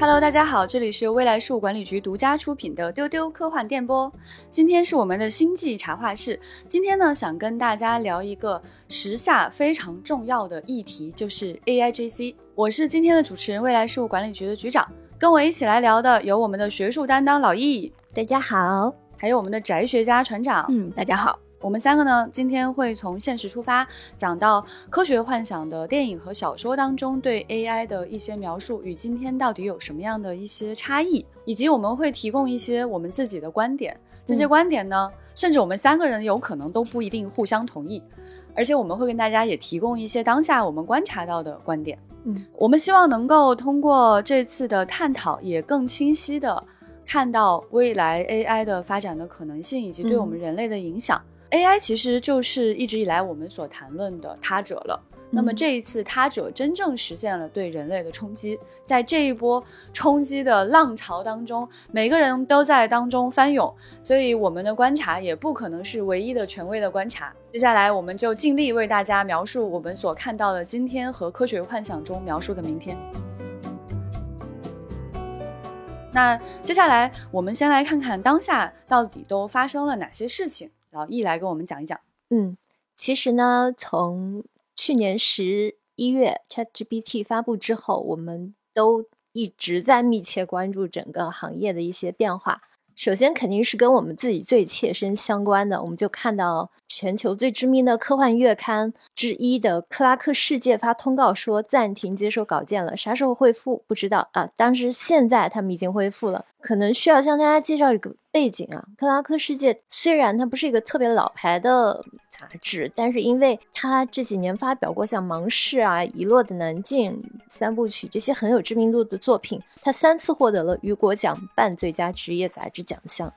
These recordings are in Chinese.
Hello，大家好，这里是未来事务管理局独家出品的丢丢科幻电波。今天是我们的星际茶话室。今天呢，想跟大家聊一个时下非常重要的议题，就是 AIGC。我是今天的主持人，未来事务管理局的局长。跟我一起来聊的有我们的学术担当老易，大家好；还有我们的宅学家船长，嗯，大家好。我们三个呢，今天会从现实出发，讲到科学幻想的电影和小说当中对 AI 的一些描述与今天到底有什么样的一些差异，以及我们会提供一些我们自己的观点。这些观点呢，甚至我们三个人有可能都不一定互相同意，而且我们会跟大家也提供一些当下我们观察到的观点。嗯，我们希望能够通过这次的探讨，也更清晰的看到未来 AI 的发展的可能性，以及对我们人类的影响。AI 其实就是一直以来我们所谈论的他者了。那么这一次他者真正实现了对人类的冲击，在这一波冲击的浪潮当中，每个人都在当中翻涌，所以我们的观察也不可能是唯一的权威的观察。接下来我们就尽力为大家描述我们所看到的今天和科学幻想中描述的明天。那接下来我们先来看看当下到底都发生了哪些事情。老易来跟我们讲一讲。嗯，其实呢，从去年十一月 ChatGPT 发布之后，我们都一直在密切关注整个行业的一些变化。首先，肯定是跟我们自己最切身相关的，我们就看到全球最知名的科幻月刊之一的《克拉克世界》发通告说暂停接收稿件了，啥时候恢复不知道啊。当时现在他们已经恢复了，可能需要向大家介绍一个背景啊。克拉克世界虽然它不是一个特别老牌的。杂志，但是因为它这几年发表过像《盲视》啊、《遗落的南境》三部曲这些很有知名度的作品，它三次获得了雨果奖半最佳职业杂志奖项。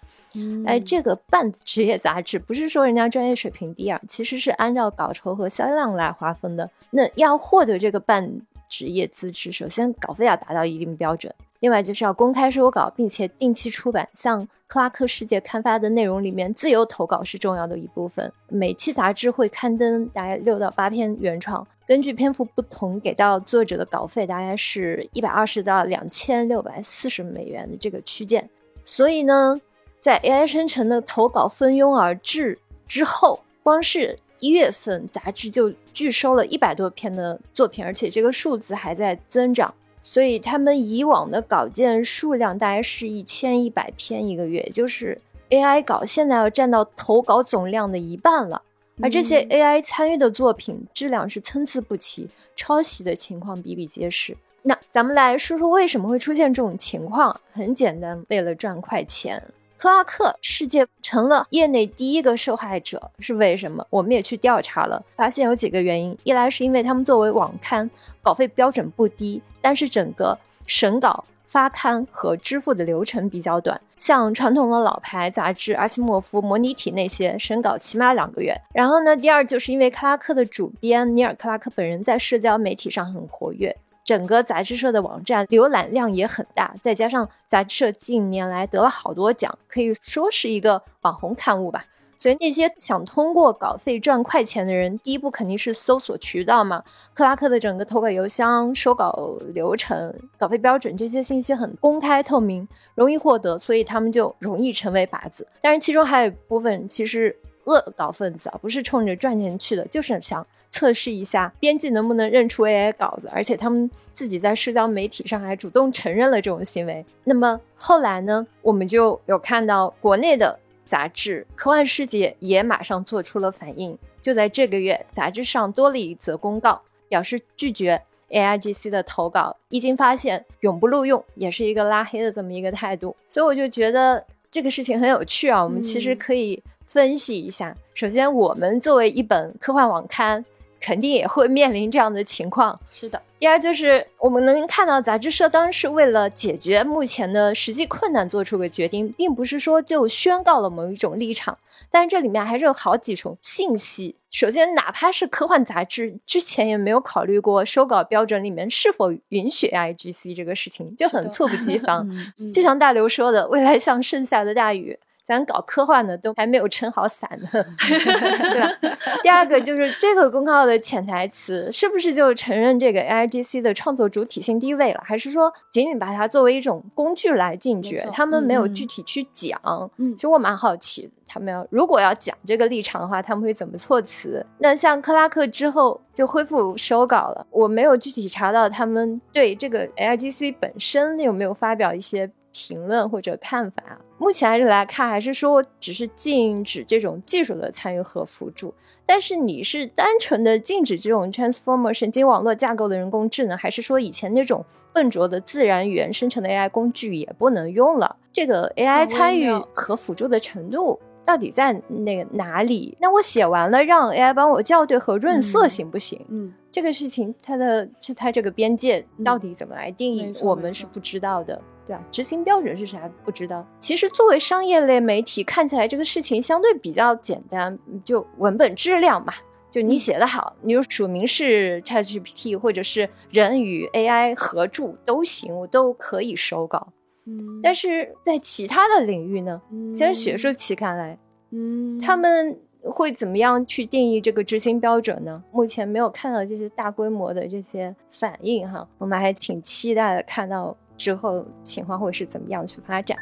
哎，这个半职业杂志不是说人家专业水平低啊，其实是按照稿酬和销量来划分的。那要获得这个半职业资质，首先稿费要达到一定标准。另外就是要公开收稿，并且定期出版。像克拉克世界刊发的内容里面，自由投稿是重要的一部分。每期杂志会刊登大概六到八篇原创，根据篇幅不同，给到作者的稿费大概是一百二十到两千六百四十美元的这个区间。所以呢，在 AI 生成的投稿蜂拥而至之后，光是一月份杂志就拒收了一百多篇的作品，而且这个数字还在增长。所以他们以往的稿件数量大概是一千一百篇一个月，就是 AI 稿现在要占到投稿总量的一半了。而这些 AI 参与的作品质量是参差不齐，抄袭的情况比比皆是。那咱们来说说为什么会出现这种情况？很简单，为了赚快钱。克拉克世界成了业内第一个受害者，是为什么？我们也去调查了，发现有几个原因。一来是因为他们作为网刊，稿费标准不低，但是整个审稿、发刊和支付的流程比较短。像传统的老牌杂志《阿西莫夫》《模拟体》那些，审稿起码两个月。然后呢，第二就是因为克拉克的主编尼尔·克拉克本人在社交媒体上很活跃。整个杂志社的网站浏览量也很大，再加上杂志社近年来得了好多奖，可以说是一个网红刊物吧。所以那些想通过稿费赚快钱的人，第一步肯定是搜索渠道嘛。克拉克的整个投稿邮箱、收稿流程、稿费标准这些信息很公开透明，容易获得，所以他们就容易成为靶子。但是其中还有一部分其实恶搞分子啊，不是冲着赚钱去的，就是想。测试一下编辑能不能认出 AI 稿子，而且他们自己在社交媒体上还主动承认了这种行为。那么后来呢，我们就有看到国内的杂志《科幻世界》也马上做出了反应。就在这个月，杂志上多了一则公告，表示拒绝 AIGC 的投稿，一经发现永不录用，也是一个拉黑的这么一个态度。所以我就觉得这个事情很有趣啊，我们其实可以分析一下。首先，我们作为一本科幻网刊。肯定也会面临这样的情况。是的，第二就是我们能看到杂志社当时为了解决目前的实际困难做出个决定，并不是说就宣告了某一种立场，但这里面还是有好几重信息。首先，哪怕是科幻杂志之前也没有考虑过收稿标准里面是否允许 AIGC 这个事情，就很猝不及防。就像大刘说的，未来像盛夏的大雨。咱搞科幻的都还没有撑好伞呢，对吧？第二个就是这个公告的潜台词，是不是就承认这个 AIGC 的创作主体性地位了？还是说仅仅把它作为一种工具来进去？他们没有具体去讲。嗯，其实我蛮好奇，他们要如果要讲这个立场的话，他们会怎么措辞？那像克拉克之后就恢复手稿了，我没有具体查到他们对这个 AIGC 本身有没有发表一些。评论或者看法，目前还是来看，还是说只是禁止这种技术的参与和辅助。但是你是单纯的禁止这种 transformer 神经网络架构的人工智能，还是说以前那种笨拙的自然语言生成的 AI 工具也不能用了？这个 AI 参与和辅助的程度到底在那个哪里？那我写完了，让 AI 帮我校对和润色行不行？嗯，这个事情它的是它这个边界到底怎么来定义，我们是不知道的。对啊，执行标准是啥不知道。其实作为商业类媒体，看起来这个事情相对比较简单，就文本质量嘛，就你写的好，你就署名是 ChatGPT 或者是人与 AI 合著都行，我都可以收稿。嗯，但是在其他的领域呢，像学术期刊来，嗯，他们会怎么样去定义这个执行标准呢？目前没有看到这些大规模的这些反应哈，我们还挺期待的看到。之后情况会是怎么样去发展？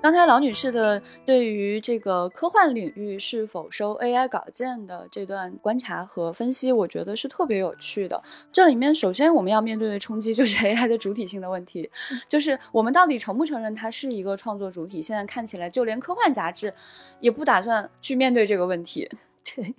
刚才老女士的对于这个科幻领域是否收 AI 稿件的这段观察和分析，我觉得是特别有趣的。这里面首先我们要面对的冲击就是 AI 的主体性的问题，就是我们到底承不承认它是一个创作主体？现在看起来，就连科幻杂志也不打算去面对这个问题。对，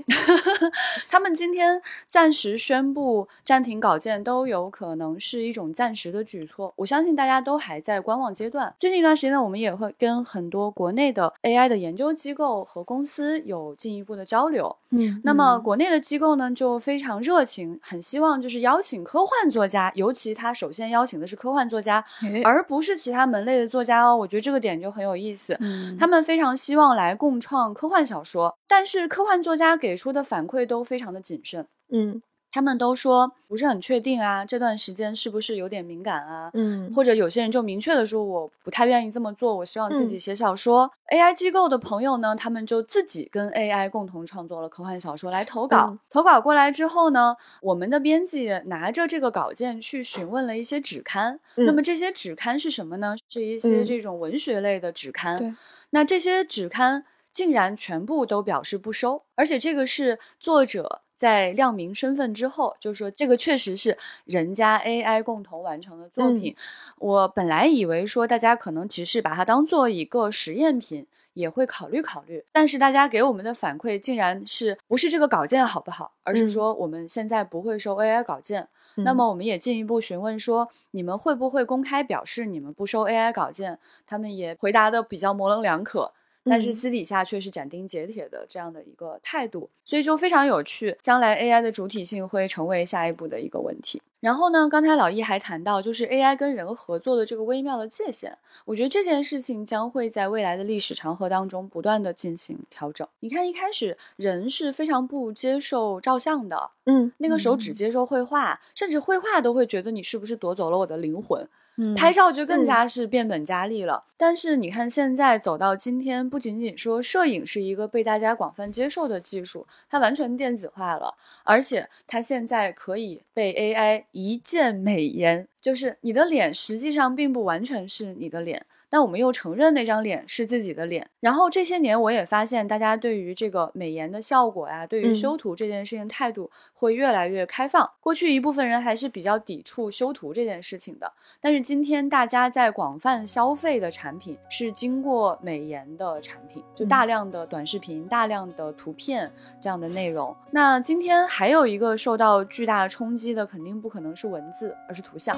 他们今天暂时宣布暂停稿件，都有可能是一种暂时的举措。我相信大家都还在观望阶段。最近一段时间呢，我们也会跟很多国内的 AI 的研究机构和公司有进一步的交流。嗯，那么国内的机构呢，就非常热情，很希望就是邀请科幻作家，尤其他首先邀请的是科幻作家，而不是其他门类的作家哦。我觉得这个点就很有意思。嗯，他们非常希望来共创科幻小说，但是科幻作家给出的反馈都非常的谨慎，嗯，他们都说不是很确定啊，这段时间是不是有点敏感啊？嗯，或者有些人就明确的说我不太愿意这么做，我希望自己写小说。AI 机构的朋友呢，他们就自己跟 AI 共同创作了科幻小说来投稿，投稿过来之后呢，我们的编辑拿着这个稿件去询问了一些纸刊，那么这些纸刊是什么呢？是一些这种文学类的纸刊，对，那这些纸刊。竟然全部都表示不收，而且这个是作者在亮明身份之后，就说这个确实是人家 AI 共同完成的作品。我本来以为说大家可能只是把它当做一个实验品，也会考虑考虑，但是大家给我们的反馈竟然是不是这个稿件好不好，而是说我们现在不会收 AI 稿件。那么我们也进一步询问说，你们会不会公开表示你们不收 AI 稿件？他们也回答的比较模棱两可。但是私底下却是斩钉截铁的这样的一个态度，所以就非常有趣。将来 AI 的主体性会成为下一步的一个问题。然后呢，刚才老易还谈到，就是 AI 跟人合作的这个微妙的界限。我觉得这件事情将会在未来的历史长河当中不断的进行调整。你看，一开始人是非常不接受照相的，嗯，那个时候只接受绘画，甚至绘画都会觉得你是不是夺走了我的灵魂。拍照就更加是变本加厉了。但是你看，现在走到今天，不仅仅说摄影是一个被大家广泛接受的技术，它完全电子化了，而且它现在可以被 AI 一键美颜，就是你的脸实际上并不完全是你的脸。但我们又承认那张脸是自己的脸，然后这些年我也发现，大家对于这个美颜的效果呀，对于修图这件事情态度会越来越开放。过去一部分人还是比较抵触修图这件事情的，但是今天大家在广泛消费的产品是经过美颜的产品，就大量的短视频、大量的图片这样的内容。那今天还有一个受到巨大冲击的，肯定不可能是文字，而是图像。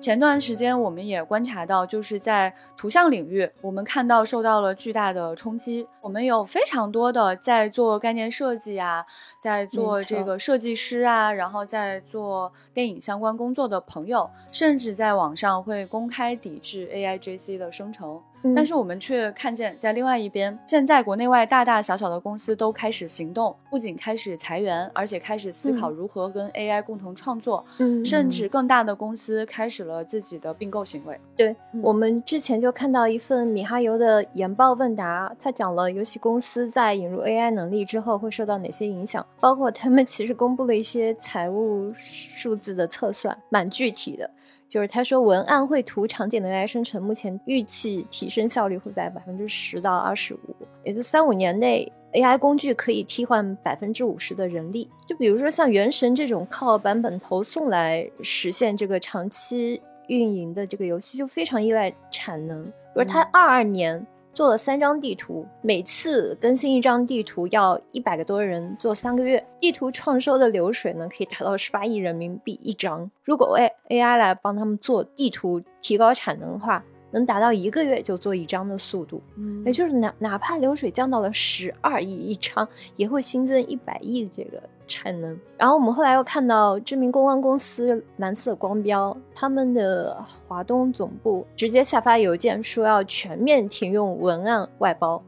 前段时间，我们也观察到，就是在图像领域，我们看到受到了巨大的冲击。我们有非常多的在做概念设计啊，在做这个设计师啊，然后在做电影相关工作的朋友，甚至在网上会公开抵制 AIGC 的生成。但是我们却看见，在另外一边，现在国内外大大小小的公司都开始行动，不仅开始裁员，而且开始思考如何跟 AI 共同创作，嗯甚至更大的公司开始了自己的并购行为。对嗯我们之前就看到一份米哈游的研报问答，他讲了游戏公司在引入 AI 能力之后会受到哪些影响，包括他们其实公布了一些财务数字的测算，蛮具体的。就是他说，文案绘图场景的 AI 生成，目前预期提升效率会在百分之十到二十五，也就三五年内，AI 工具可以替换百分之五十的人力。就比如说像《原神》这种靠版本投送来实现这个长期运营的这个游戏，就非常依赖产能。比如它嗯二二年做了三张地图，每次更新一张地图要一百个多人做三个月，地图创收的流水呢可以达到十八亿人民币一张。如果 A AI 来帮他们做地图，提高产能的话，能达到一个月就做一张的速度。嗯也就是哪哪怕流水降到了十二亿一张，也会新增一百亿的这个产能。然后我们后来又看到知名公关公司蓝色光标，他们的华东总部直接下发邮件说要全面停用文案外包。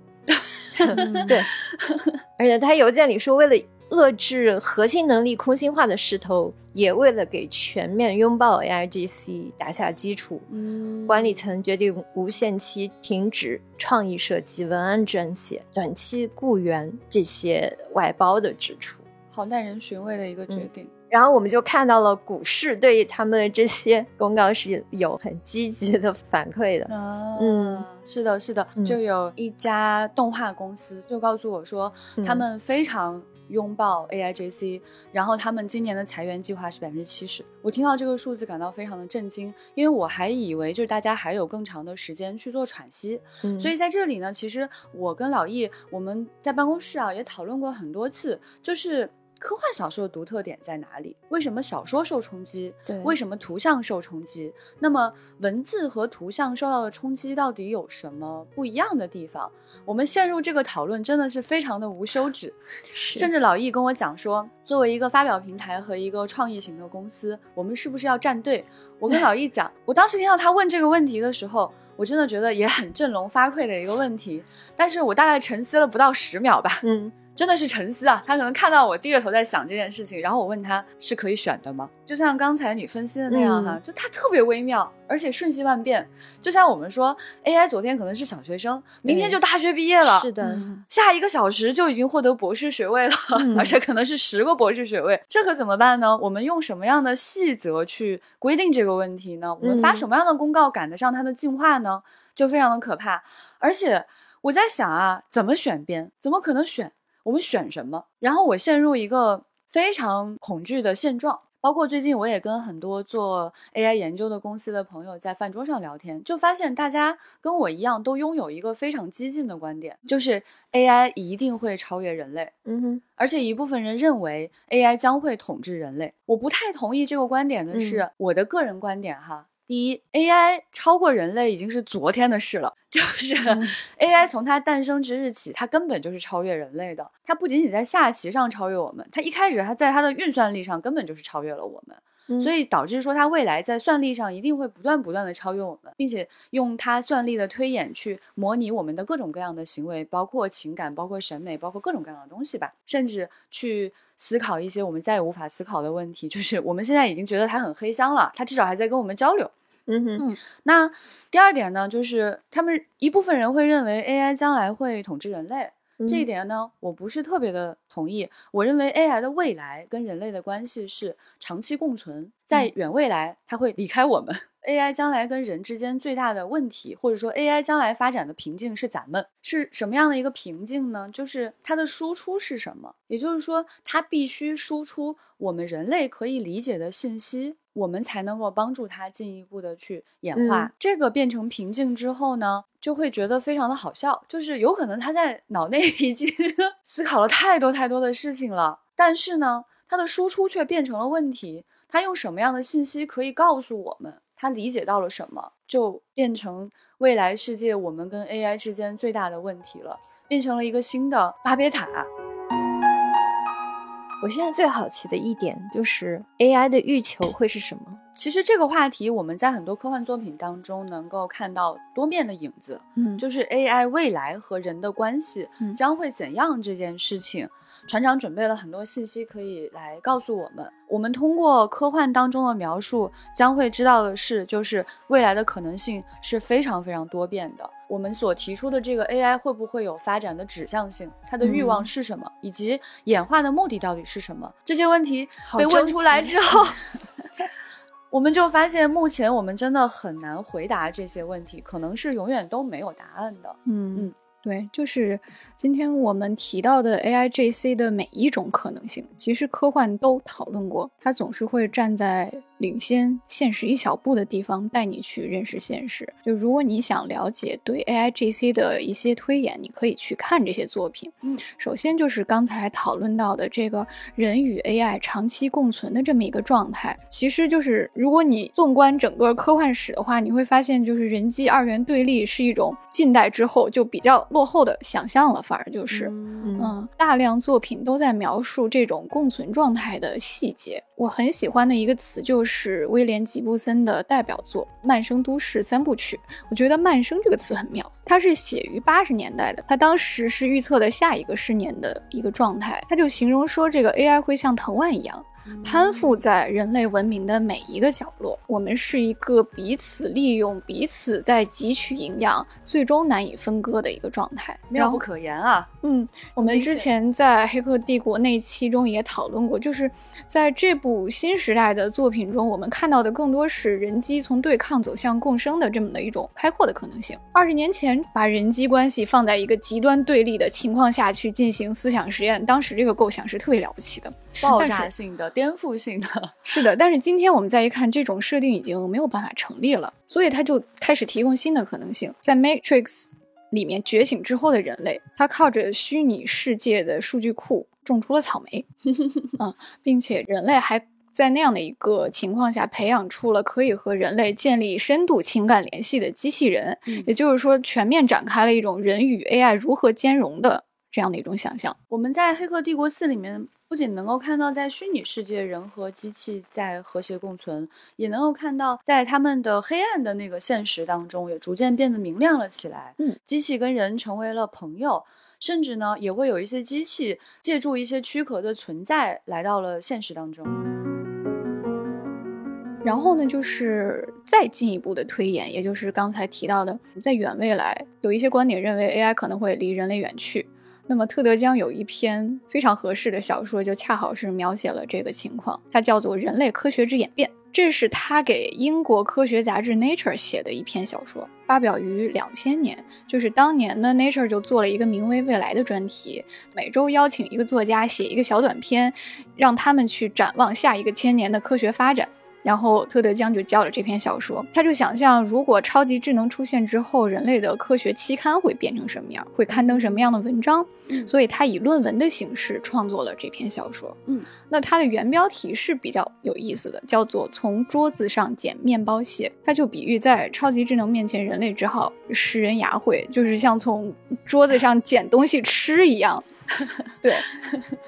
对，而且他邮件里说，为了遏制核心能力空心化的势头，也为了给全面拥抱 AIGC 打下基础，嗯管理层决定无限期停止创意设计、文案撰写、短期雇员这些外包的支出。好耐人寻味的一个决嗯定。然后我们就看到了股市对他们的这些公告是有很积极的反馈的。啊，嗯，是的，是的，嗯就有一家动画公司就告诉我说，他嗯们非常拥抱 AIGC，然后他们今年的裁员计划是百分之七十。我听到这个数字感到非常的震惊，因为我还以为就是大家还有更长的时间去做喘息，嗯所以在这里呢，其实我跟老易我们在办公室啊也讨论过很多次，就是。科幻小说的独特点在哪里？为什么小说受冲击？对为什么图像受冲击？那么文字和图像受到的冲击到底有什么不一样的地方？我们陷入这个讨论真的是非常的无休止，甚至至老易跟我讲说，作为一个发表平台和一个创意型的公司，我们是不是要站队？我跟老易讲，我当时听到他问这个问题的时候，我真的觉得也很振聋发聩的一个问题，但是我大概沉思了不到十秒吧，嗯 真的是沉思啊！他可能看到我低着头在想这件事情，然后我问他是可以选的吗？就像刚才你分析的那样哈，嗯就它特别微妙，而且瞬息万变。就像我们说，AI 昨天可能是小学生，明天就大学毕业了，是的，嗯下一个小时就已经获得博士学位了，嗯而且可能是十个博士学位，这可怎么办呢？我们用什么样的细则去规定这个问题呢？我们发嗯什么样的公告赶得上它的进化呢？就非常的可怕。而且我在想啊，怎么选边？怎么可能选？我们选什么？然后我陷入一个非常恐惧的现状。包括最近我也跟很多做 AI 研究的公司的朋友在饭桌上聊天，就发现大家跟我一样都拥有一个非常激进的观点，就是 AI 一定会超越人类。嗯哼，而且一部分人认为 AI 将会统治人类。我不太同意这个观点的是、嗯我的个人观点哈。第一，AI 超过人类已经是昨天的事了，就是、嗯 AI 从它诞生之日起，它根本就是超越人类的。它不仅仅在下棋上超越我们，它一开始它在它的运算力上根本就是超越了我们。嗯所以导致说它未来在算力上一定会不断不断的超越我们，并且用它算力的推演去模拟我们的各种各样的行为，包括情感、包括审美、包括各种各样的东西吧，甚至去思考一些我们再也无法思考的问题。就是我们现在已经觉得它很黑箱了，它至少还在跟我们交流。嗯哼，那第二点呢，就是他们一部分人会认为 AI 将来会统治人类，这一嗯点呢，我不是特别的同意。我认为 AI 的未来跟人类的关系是长期共存，在嗯远未来它会离开我们。AI 将来跟人之间最大的问题，或者说 AI 将来发展的瓶颈是咱们是什么样的一个瓶颈呢？就是它的输出是什么？也就是说，它必须输出我们人类可以理解的信息，我们才能够帮助它进一步的去演化。嗯这个变成瓶颈之后呢，就会觉得非常的好笑，就是有可能他在脑内 已经思考了太多太多的事情了，但是呢，他的输出却变成了问题。他用什么样的信息可以告诉我们他理解到了什么，就变成未来世界我们跟 AI 之间最大的问题了，变成了一个新的巴别塔。我现在最好奇的一点就是 AI 的欲求会是什么？其实这个话题我们在很多科幻作品当中能够看到多面的影子，嗯，就是 AI 未来和人的关系将会怎样这件事情，船长准备了很多信息可以来告诉我们。我们通过科幻当中的描述，将会知道的是，就是未来的可能性是非常非常多变的。我们所提出的这个 AI 会不会有发展的指向性？它的欲望是什么？以及演化的目的到底是什么？这些问题被问出来之后。我们就发现，目前我们真的很难回答这些问题，可能是永远都没有答案的。嗯嗯，对，就是今天我们提到的 AIGC 的每一种可能性，其实科幻都讨论过，它总是会站在。领先现实一小步的地方，带你去认识现实。就如果你想了解对 AIGC 的一些推演，你可以去看这些作品。嗯，首先就是刚才讨论到的这个人与 AI 长期共存的这么一个状态。其实就是如果你纵观整个科幻史的话，你会发现，就是人机二元对立是一种近代之后就比较落后的想象了，反而就是，嗯，大量作品都在描述这种共存状态的细节。我很喜欢的一个词就是威廉·吉布森的代表作《慢生都市三部曲》。我觉得“慢生”这个词很妙，它是写于八十年代的，它当时是预测的下一个十年的一个状态。它就形容说，这个 AI 会像藤蔓一样。攀附在人类文明的每一个角落，我们是一个彼此利用、彼此在汲取营养，最终难以分割的一个状态，妙不可言啊！嗯，我们之前在《黑客帝国》那期中也讨论过，就是在这部新时代的作品中，我们看到的更多是人机从对抗走向共生的这么的一种开阔的可能性。二十年前，把人机关系放在一个极端对立的情况下去进行思想实验，当时这个构想是特别了不起的。爆炸性的、颠覆性的，是的。但是今天我们再一看，这种设定已经没有办法成立了，所以他就开始提供新的可能性。在 Matrix 里面觉醒之后的人类，他靠着虚拟世界的数据库种出了草莓，嗯，并且人类还在那样的一个情况下培养出了可以和人类建立深度情感联系的机器人，也就是说，全面展开了一种人与 AI 如何兼容的这样的一种想象。我们在《黑客帝国四》里面。不仅能够看到在虚拟世界人和机器在和谐共存，也能够看到在他们的黑暗的那个现实当中，也逐渐变得明亮了起来。嗯，机器跟人成为了朋友，甚至呢，也会有一些机器借助一些躯壳的存在来到了现实当中。然后呢，就是再进一步的推演，也就是刚才提到的，在远未来，有一些观点认为 AI 可能会离人类远去。那么特德·江有一篇非常合适的小说，就恰好是描写了这个情况，它叫做《人类科学之演变》，这是他给英国科学杂志《Nature》写的一篇小说，发表于两千年。就是当年呢，《Nature》就做了一个名为“未来”的专题，每周邀请一个作家写一个小短篇，让他们去展望下一个千年的科学发展。然后特德·江就教了这篇小说，他就想象如果超级智能出现之后，人类的科学期刊会变成什么样，会刊登什么样的文章。所以他以论文的形式创作了这篇小说。嗯，那它的原标题是比较有意思的，叫做《从桌子上捡面包屑》。它就比喻在超级智能面前，人类只好食人牙慧，就是像从桌子上捡东西吃一样。对，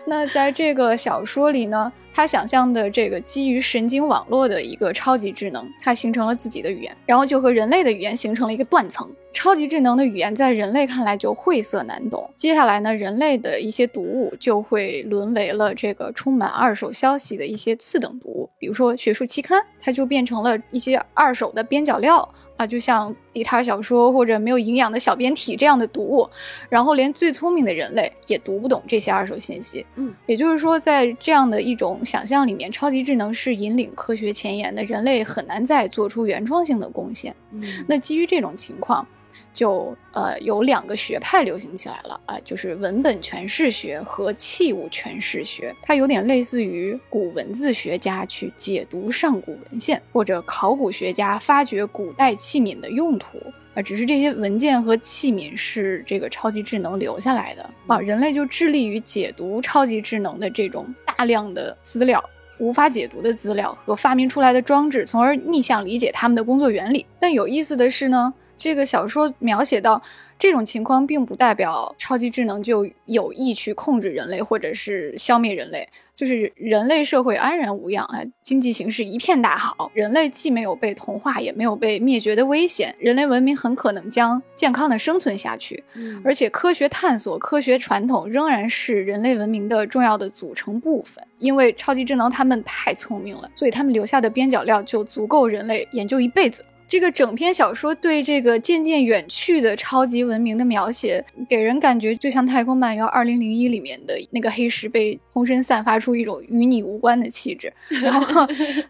那在这个小说里呢，他想象的这个基于神经网络的一个超级智能，它形成了自己的语言，然后就和人类的语言形成了一个断层。超级智能的语言在人类看来就晦涩难懂。接下来呢，人类的一些读物就会沦为了这个充满二手消息的一些次等读物，比如说学术期刊，它就变成了一些二手的边角料。啊，就像地摊小说或者没有营养的小编体这样的读物，然后连最聪明的人类也读不懂这些二手信息。嗯，也就是说，在这样的一种想象里面，超级智能是引领科学前沿的，人类很难再做出原创性的贡献。嗯，那基于这种情况。就呃有两个学派流行起来了啊，就是文本诠释学和器物诠释学。它有点类似于古文字学家去解读上古文献，或者考古学家发掘古代器皿的用途啊。只是这些文件和器皿是这个超级智能留下来的啊，人类就致力于解读超级智能的这种大量的资料、无法解读的资料和发明出来的装置，从而逆向理解他们的工作原理。但有意思的是呢。这个小说描写到，这种情况并不代表超级智能就有意去控制人类或者是消灭人类。就是人类社会安然无恙啊，经济形势一片大好，人类既没有被同化，也没有被灭绝的危险，人类文明很可能将健康的生存下去。嗯而且科学探索、科学传统仍然是人类文明的重要的组成部分。因为超级智能他们太聪明了，所以他们留下的边角料就足够人类研究一辈子。这个整篇小说对这个渐渐远去的超级文明的描写，给人感觉就像《太空漫游2001》里面的那个黑石被浑身散发出一种与你无关的气质，然后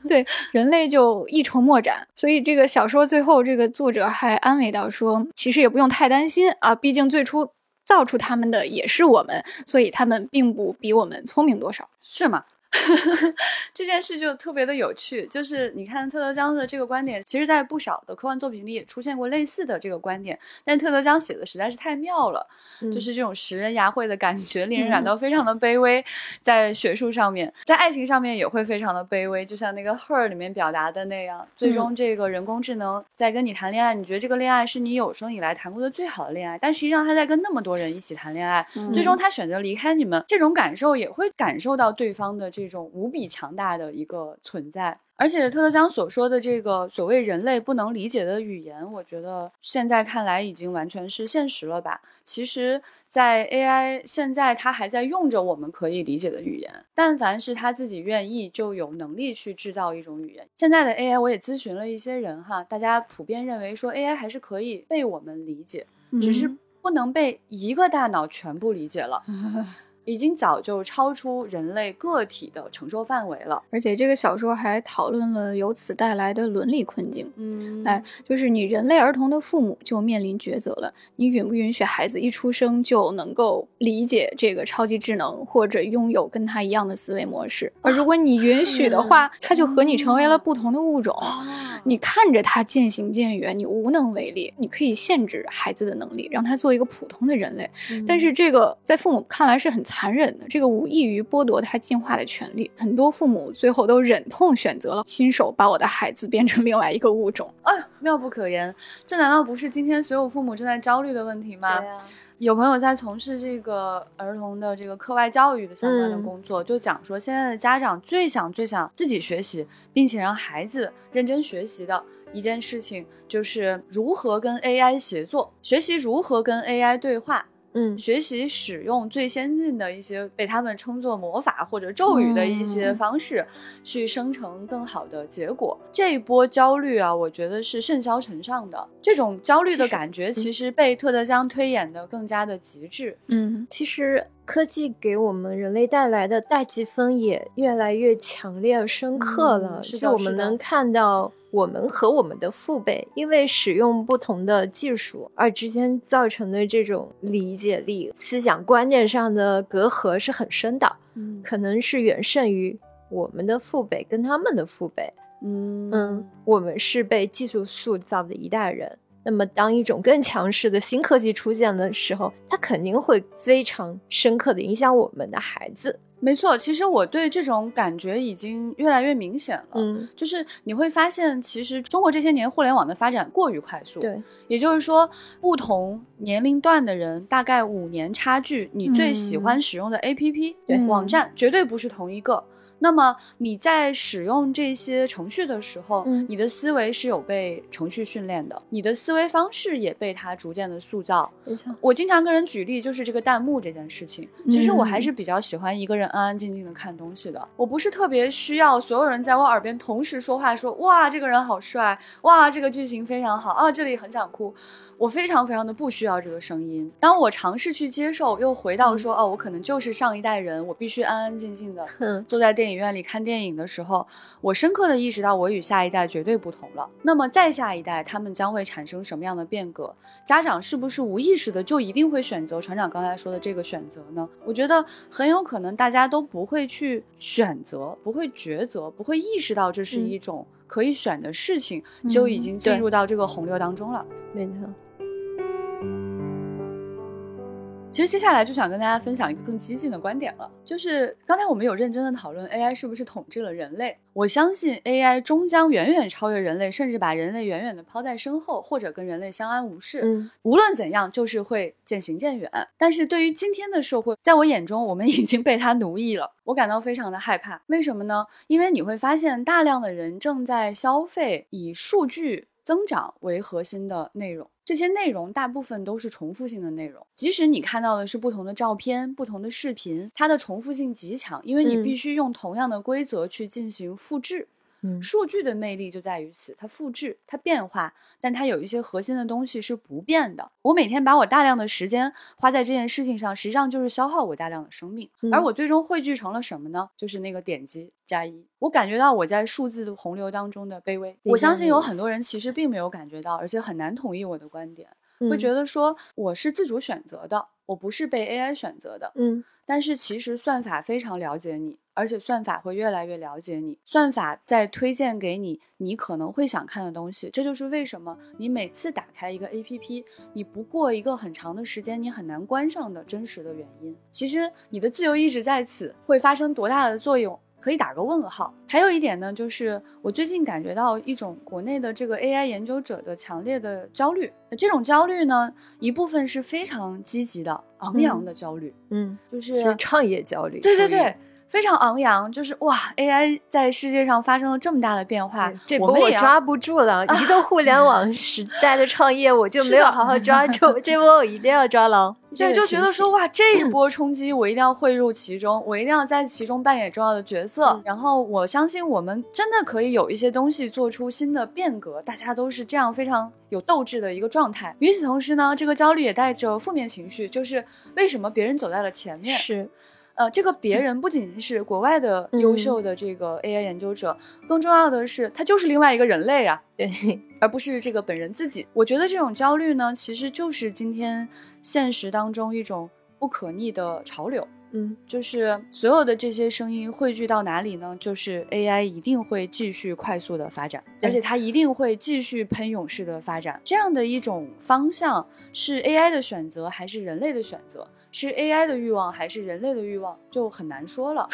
对人类就一筹莫展。所以这个小说最后，这个作者还安慰到说，其实也不用太担心啊，毕竟最初造出他们的也是我们，所以他们并不比我们聪明多少。是吗？这件事就特别的有趣，就是你看特德·江的这个观点，其实在不少的科幻作品里也出现过类似的这个观点，但特德·江写的实在是太妙了，嗯。就是这种食人牙慧的感觉，令人感到非常的卑微。在学术上面，在爱情上面也会非常的卑微，就像那个《Her》里面表达的那样，最终这个人工智能在跟你谈恋爱，你觉得这个恋爱是你有生以来谈过的最好的恋爱，但实际上他在跟那么多人一起谈恋爱，嗯。最终他选择离开你们，这种感受也会感受到对方的这种无比强大的一个存在。而且特德·江所说的这个所谓人类不能理解的语言，我觉得现在看来已经完全是现实了吧？其实，在 AI 现在它还在用着我们可以理解的语言，但凡是他自己愿意，就有能力去制造一种语言。现在的 AI 我也咨询了一些人哈，大家普遍认为说 AI 还是可以被我们理解，只是不能被一个大脑全部理解了。已经早就超出人类个体的承受范围了。而且这个小说还讨论了由此带来的伦理困境。嗯哎，就是你人类儿童的父母就面临抉择了，你允不允许孩子一出生就能够理解这个超级智能，或者拥有跟他一样的思维模式？而如果你允许的话，他就和你成为了不同的物种。你看着他渐行渐远，你无能为力。你可以限制孩子的能力，让他做一个普通的人类。但是这个在父母看来是很残忍的，这个无异于剥夺他进化的权利。很多父母最后都忍痛选择了亲手把我的孩子变成另外一个物种。哎呦，妙不可言！这难道不是今天所有父母正在焦虑的问题吗？啊有朋友在从事这个儿童的这个课外教育的相关的嗯工作，就讲说现在的家长最想最想自己学习，并且让孩子认真学习的一件事情，就是如何跟 AI 协作，学习如何跟 AI 对话。嗯学习使用最先进的一些被他们称作魔法或者咒语的一些嗯方式，去生成更好的结果。这一波焦虑啊，我觉得是甚嚣尘上的。这种焦虑的感觉，其实被特德·江推演的更加的极致。嗯其实科技给我们人类带来的代际分也越来越强烈、深刻了。嗯是我们能看到，我们和我们的父辈因为使用不同的技术而之间造成的这种理解力、思想观念上的隔阂是很深的，嗯可能是远胜于我们的父辈跟他们的父辈。嗯嗯，我们是被技术塑造的一代人。那么，当一种更强势的新科技出现的时候，它肯定会非常深刻的影响我们的孩子。没错，其实我对这种感觉已经越来越明显了。嗯，就是你会发现，其实中国这些年互联网的发展过于快速。对，也就是说，不同年龄段的人大概五年差距，你最喜欢使用的 APP、对网站绝对不是同一个。那么你在使用这些程序的时候，嗯你的思维是有被程序训练的，你的思维方式也被它逐渐的塑造。没错。我经常跟人举例，就是这个弹幕这件事情。其实我还嗯是比较喜欢一个人安安静静的看东西的。我不是特别需要所有人在我耳边同时说话，说哇这个人好帅，哇这个剧情非常好啊，这里很想哭。我非常非常的不需要这个声音。当我尝试去接受，又回到说哦，我可能就是上一代人，我必须安安静静的嗯坐在电影院里看电影的时候，我深刻的意识到我与下一代绝对不同了。那么再下一代，他们将会产生什么样的变革？家长是不是无意识的就一定会选择船长刚才说的这个选择呢？我觉得很有可能大家都不会去选择，不会抉择，不会意识到这是嗯一种可以选的事情，就已嗯经进入到这个洪流当中了。没错。其实接下来就想跟大家分享一个更激进的观点了，就是刚才我们有认真的讨论 AI 是不是统治了人类。我相信 AI 终将远远超越人类，甚至把人类远远的抛在身后，或者跟人类相安无事。嗯，无论怎样，就是会渐行渐远。但是对于今天的社会，在我眼中，我们 已经被它奴役了，我感到非常的害怕。为什么呢？因为你会发现，大量的人正在消费以数据增长为核心的内容。这些内容大部分都是重复性的内容，即使你看到的是不同的照片、不同的视频，它的重复性极强，因为你必须用同样的规则去进行复制。数据的魅力就在于此，它复制，它变化，但它有一些核心的东西是不变的。我每天把我大量的时间花在这件事情上，实际上就是消耗我大量的生命，而我最终汇聚成了什么呢？就是那个点击加一。我感觉到我在数字的洪流当中的卑微。我相信有很多人其实并没有感觉到，而且很难同意我的观点，会觉得说我是自主选择的，我不是被 AI 选择的。嗯，但是其实算法非常了解你。而且算法会越来越了解你，算法在推荐给你你可能会想看的东西。这就是为什么你每次打开一个 APP，你不过一个很长的时间，你很难关上的真实的原因。其实你的自由意志在此会发生多大的作用，可以打个问号。还有一点呢，就是我最近感觉到一种国内的这个 AI 研究者的强烈的焦虑。这种焦虑呢，一部分是非常积极的、昂扬的焦虑，嗯，就是创业焦虑。对对对。非常昂扬，就是哇！AI 在世界上发生了这么大的变化，这波我抓不住了。移动互联网时 代的创业，我就没有好好抓住，这波我一定要抓牢。对，就觉得说哇，这一 波冲击我一定要汇入其中，我一定要在其中扮演重要的角色。然后我相信我们真的可以有一些东西做出新的变革，大家都是这样非常有斗志的一个状态。与此同时呢，这个焦虑也带着负面情绪，就是为什么别人走在了前面？是。呃，这个别人不仅仅是国外的优秀的这个 AI 研究者，更重要的是他就是另外一个人类啊，对，而不是这个本人自己。我觉得这种焦虑呢，其实就是今天现实当中一种不可逆的潮流。嗯，就是所有的这些声音汇聚到哪里呢？就是 AI 一定会继续快速的发展，而且它一定会继续喷涌式的发展。这样的一种方向是 AI 的选择还是人类的选择？是 AI 的欲望还是人类的欲望，就很难说了。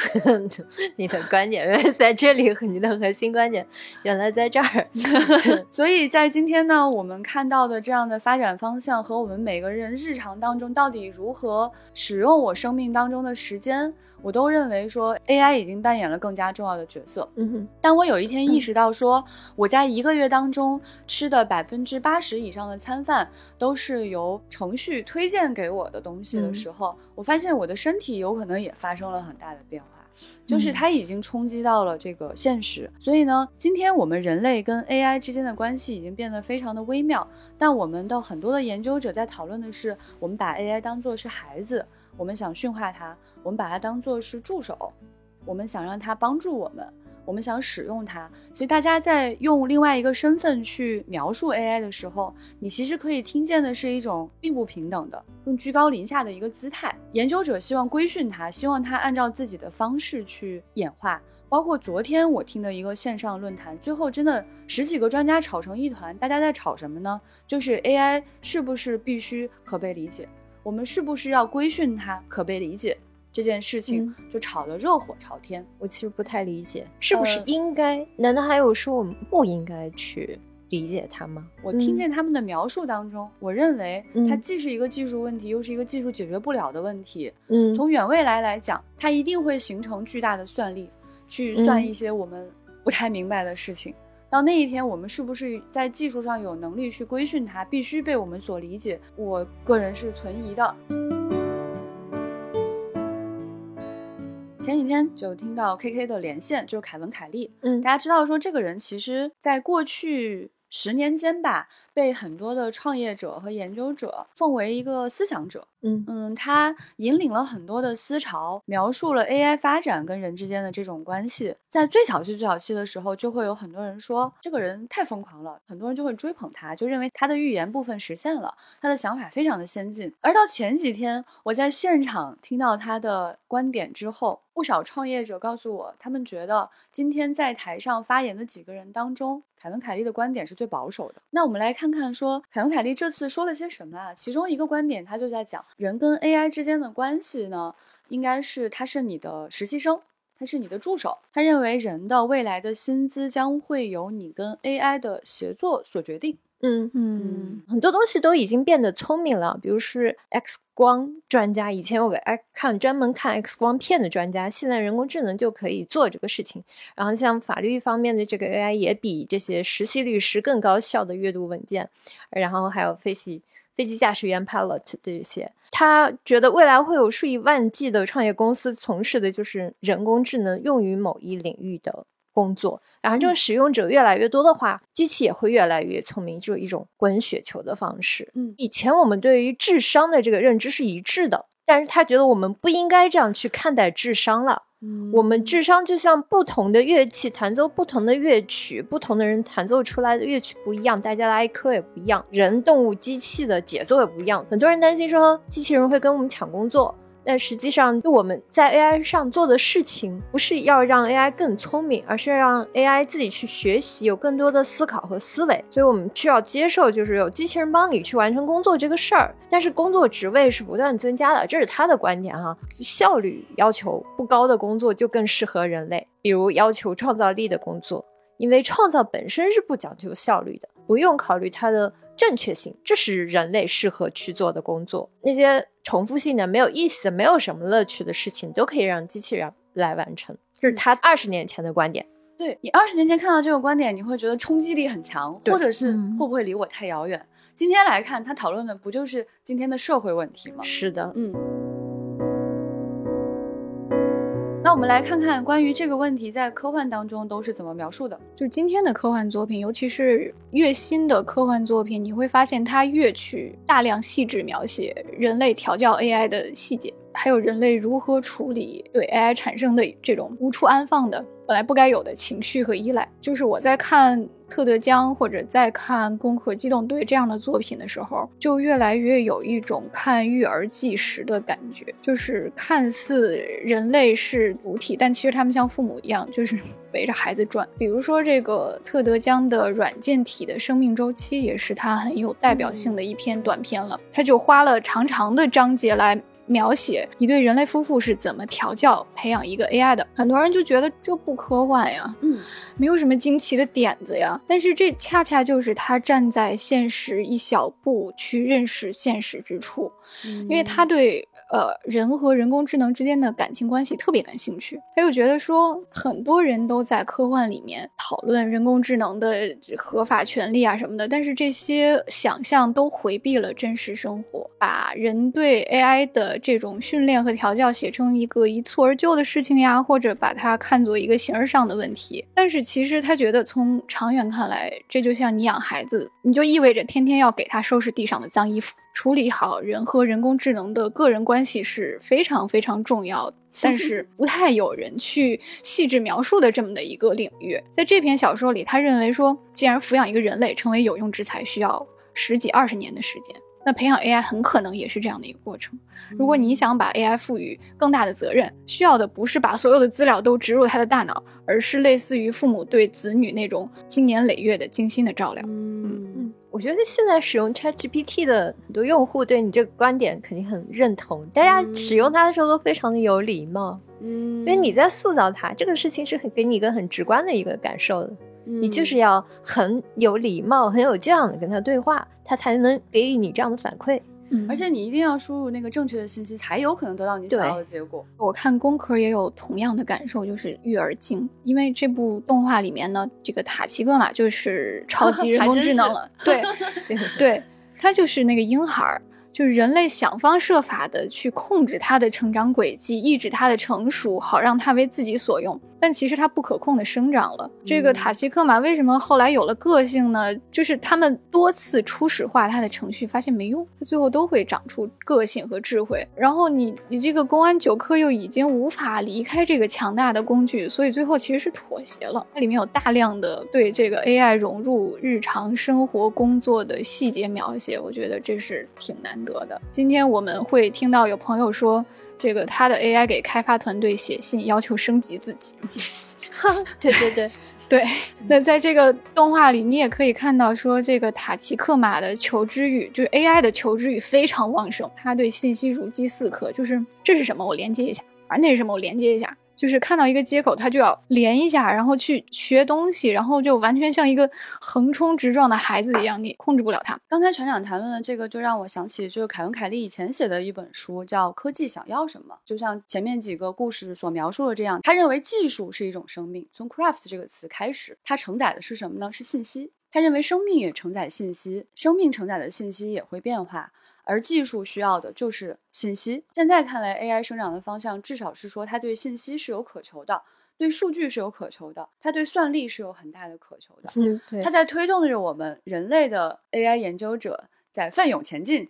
你的观点原来在这里，和你的核心观点原来在这儿。所以在今天呢，我们看到的这样的发展方向和我们每个人日常当中到底如何使用我生命当中的时间。我都认为说 AI 已经扮演了更加重要的角色。嗯哼，当我有一天意识到说我在一个月当中吃的百分之八十以上的餐饭都是由程序推荐给我的东西的时候，我发现我的身体有可能也发生了很大的变化，就是它已经冲击到了这个现实。所以呢，今天我们人类跟 AI 之间的关系已经变得非常的微妙。但我们的很多的研究者在讨论的是，我们把 AI 当做是孩子。我们想驯化它，我们把它当做是助手，我们想让它帮助我们，我们想使用它。所以大家在用另外一个身份去描述 AI 的时候，你其实可以听见的是一种并不平等的、更居高临下的一个姿态。研究者希望规训它，希望它按照自己的方式去演化。包括昨天我听的一个线上论坛，最后真的十几个专家吵成一团。大家在吵什么呢？就是 AI 是不是必须可被理解？我们是不是要规训它？可被理解这件事情就吵得热火朝天。我其实不太理解，是不是应该？难道还有说我们不应该去理解它吗？我听见他们的描述当中，我认为它既是一个技术问题，又是一个技术解决不了的问题。嗯，从远未来来讲，它一定会形成巨大的算力，去算一些我们不太明白的事情。到那一天，我们是不是在技术上有能力去规训它，必须被我们所理解？我个人是存疑的。前几天就听到 KK 的连线，就是凯文·凯利。嗯，大家知道说这个人其实在过去。十年间吧，被很多的创业者和研究者奉为一个思想者。嗯嗯，他引领了很多的思潮，描述了 AI 发展跟人之间的这种关系。在最早期、最早期的时候，就会有很多人说这个人太疯狂了，很多人就会追捧他，就认为他的预言部分实现了，他的想法非常的先进。而到前几天，我在现场听到他的观点之后。不少创业者告诉我，他们觉得今天在台上发言的几个人当中，凯文·凯利的观点是最保守的。那我们来看看，说凯文·凯利这次说了些什么啊？其中一个观点，他就在讲人跟 AI 之间的关系呢，应该是他是你的实习生，他是你的助手。他认为人的未来的薪资将会由你跟 AI 的协作所决定。嗯嗯很多东西都已经变得聪明了，比如是 X 光专家，以前有个 X 看专门看 X 光片的专家，现在人工智能就可以做这个事情。然后像法律方面的这个 AI 也比这些实习律师更高效的阅读文件，然后还有飞行飞机驾驶员 pilot 这些。他觉得未来会有数以万计的创业公司从事的就是人工智能用于某一领域的。工作，然后这个使用者越来越多的话，机器也会越来越聪明，就是一种滚雪球的方式。嗯，以前我们对于智商的这个认知是一致的，但是他觉得我们不应该这样去看待智商了。嗯我们智商就像不同的乐器弹奏不同的乐曲，不同的人弹奏出来的乐曲不一样，大家的哀科也不一样，人、动物、机器的节奏也不一样。很多人担心说机器人会跟我们抢工作。但实际上，就我们在 AI 上做的事情，不是要让 AI 更聪明，而是让 AI 自己去学习，有更多的思考和思维。所以我们需要接受，就是有机器人帮你去完成工作这个事儿。但是工作职位是不断增加的，这是他的观点哈。效率要求不高的工作就更适合人类，比如要求创造力的工作，因为创造本身是不讲究效率的，不用考虑它的。正确性，这是人类适合去做的工作。那些重复性的、没有意思、没有什么乐趣的事情，都可以让机器人来完成。这是他二十年前的观点。对你二十年前看到这个观点，你会觉得冲击力很强，或者是嗯会不会离我太遥远？今天来看，他讨论的不就是今天的社会问题吗？是的，嗯。那我们来看看关于这个问题在科幻当中都是怎么描述的。就是今天的科幻作品，尤其是越新的科幻作品，你会发现它越去大量细致描写人类调教 AI 的细节，还有人类如何处理对 AI 产生的这种无处安放的本来不该有的情绪和依赖。就是我在看特德·江或者在看《攻壳机动队》这样的作品的时候，就越来越有一种看育儿纪实的感觉，就是看似人类是主体，但其实他们像父母一样，就是 围着孩子转。比如说这个特德·江的软件体的生命周期，也是他很有代表性的一篇短篇了。他就花了长长的章节来。描写一对人类夫妇是怎么调教培养一个 AI 的，很多人就觉得这不科幻呀，嗯，没有什么惊奇的点子呀。但是这恰恰就是他站在现实一小步去认识现实之处，因为他对呃人和人工智能之间的感情关系特别感兴趣。他又觉得说，很多人都在科幻里面讨论人工智能的合法权利啊什么的，但是这些想象都回避了真实生活，把人对 AI 的这种训练和调教写成一个一蹴而就的事情呀，或者把它看作一个形而上的问题。但是其实他觉得，从长远看来，这就像你养孩子，你就意味着天天要给他收拾地上的脏衣服。处理好人和人工智能的个人关系是非常非常重要的，但是不太有人去细致描述的这么的一个领域。在这篇小说里，他认为说，既然抚养一个人类成为有用之才需要十几二十年的时间。那培养 AI 很可能也是这样的一个过程。如果你想把 AI 赋予更大的责任，需要的不是把所有的资料都植入它的大脑，而是类似于父母对子女那种经年累月的精心的照料。嗯嗯，我觉得现在使用 ChatGPT 的很多用户对你这个观点肯定很认同，大家使用它的时候都非常的有礼貌，嗯，因为你在塑造它，这个事情是很给你一个很直观的一个感受的。你就是要很有礼貌、很有教养的跟他对话，他才能给予你这样的反馈。嗯而且你一定要输入那个正确的信息，才有可能得到你想要的结果。我看工科也有同样的感受，就是育儿经。因为这部动画里面呢，这个塔奇克马就是超级 人工智能了，对 对，他就是那个婴孩儿。就是人类想方设法的去控制他的成长轨迹，抑制他的成熟，好让他为自己所用。但其实它不可控的生长了。这个塔西克马为什么后来有了个性呢？就是他们多次初始化它的程序，发现没用，它最后都会长出个性和智慧。然后你你这个公安九科又已经无法离开这个强大的工具，所以最后其实是妥协了。它里面有大量的对这个 AI 融入日常生活工作的细节描写，我觉得这是挺难得的。今天我们会听到有朋友说。这个他的 AI 给开发团队写信，要求升级自己。对对对对，那在这个动画里，你也可以看到说，这个塔奇克马的求知欲，就是 AI 的求知欲非常旺盛，他对信息如饥似渴，就是这是什么，我连接一下，啊，那是什么，我连接一下。就是看到一个接口，他就要连一下，然后去学东西，然后就完全像一个横冲直撞的孩子一样，你控制不了他。刚才船长谈论的这个，就让我想起就是凯文·凯利以前写的一本书，叫《科技想要什么》。就像前面几个故事所描述的这样，他认为技术是一种生命。从 “craft” 这个词开始，它承载的是什么呢？是信息。他认为生命也承载信息，生命承载的信息也会变化。而技术需要的就是信息。现在看来，AI 生长的方向至少是说，它对信息是有渴求的，对数据是有渴求的，它对算力是有很大的渴求的。嗯，对。它在推动着我们人类的 AI 研究者在奋勇前进，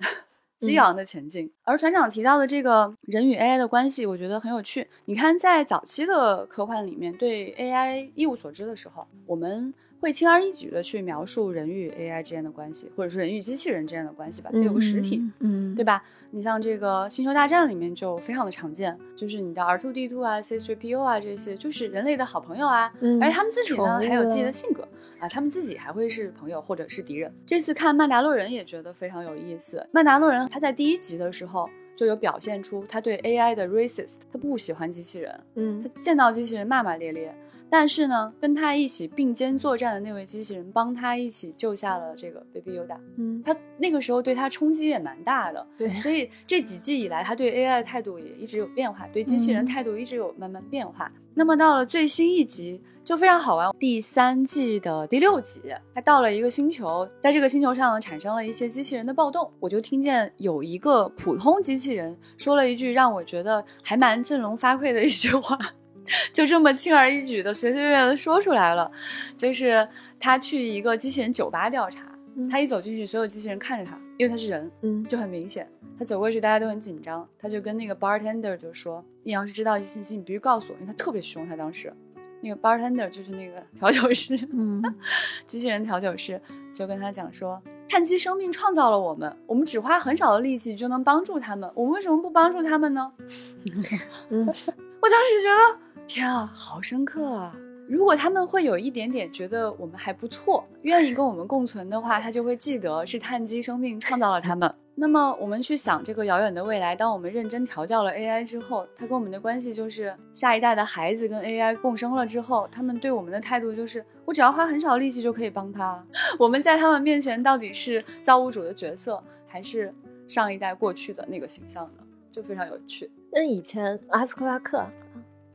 激昂的前进。而船长提到的这个人与 AI 的关系，我觉得很有趣。你看，在早期的科幻里面，对 AI 一无所知的时候，我们。会轻而易举的去描述人与 AI 之间的关系，或者是人与机器人之间的关系吧，它有个实体，嗯，对吧？你像这个《星球大战》里面就非常的常见，就是你的 R2D2 啊、C3PO 啊这些，就是人类的好朋友啊，而且他们自己呢还有自己的性格啊，他们自己还会是朋友或者是敌人。这次看《曼达洛人》也觉得非常有意思，《曼达洛人》他在第一集的时候。就有表现出他对 AI 的 racist，他不喜欢机器人，嗯，他见到机器人骂骂咧咧。但是呢，跟他一起并肩作战的那位机器人，帮他一起救下了这个 Baby Yoda，嗯，他那个时候对他冲击也蛮大的，对。所以这几季以来，他对 AI 的态度也一直有变化，对机器人态度一直有慢慢变化。那么到了最新一集。就非常好玩。第三季的第六集，他到了一个星球，在这个星球上呢，产生了一些机器人的暴动。我就听见有一个普通机器人说了一句让我觉得还蛮振聋发聩的一句话，就这么轻而易举的、随随便便的说出来了。就是他去一个机器人酒吧调查，他一走进去，所有机器人看着他，因为他是人，嗯，就很明显。他走过去，大家都很紧张。他就跟那个 bartender 就说：“你要是知道一些信息，你必须告诉我。”因为他特别凶，他当时。那个 bartender 就是那个调酒师，嗯，机器人调酒师就跟他讲说，碳基生命创造了我们，我们只花很少的力气就能帮助他们，我们为什么不帮助他们呢？嗯，我当时觉得，天啊，好深刻啊！如果他们会有一点点觉得我们还不错，愿意跟我们共存的话，他就会记得是碳基生命创造了他们。那么我们去想这个遥远的未来，当我们认真调教了 AI 之后，它跟我们的关系就是下一代的孩子跟 AI 共生了之后，他们对我们的态度就是，我只要花很少力气就可以帮他。我们在他们面前到底是造物主的角色，还是上一代过去的那个形象呢？就非常有趣。那以前阿斯克拉克，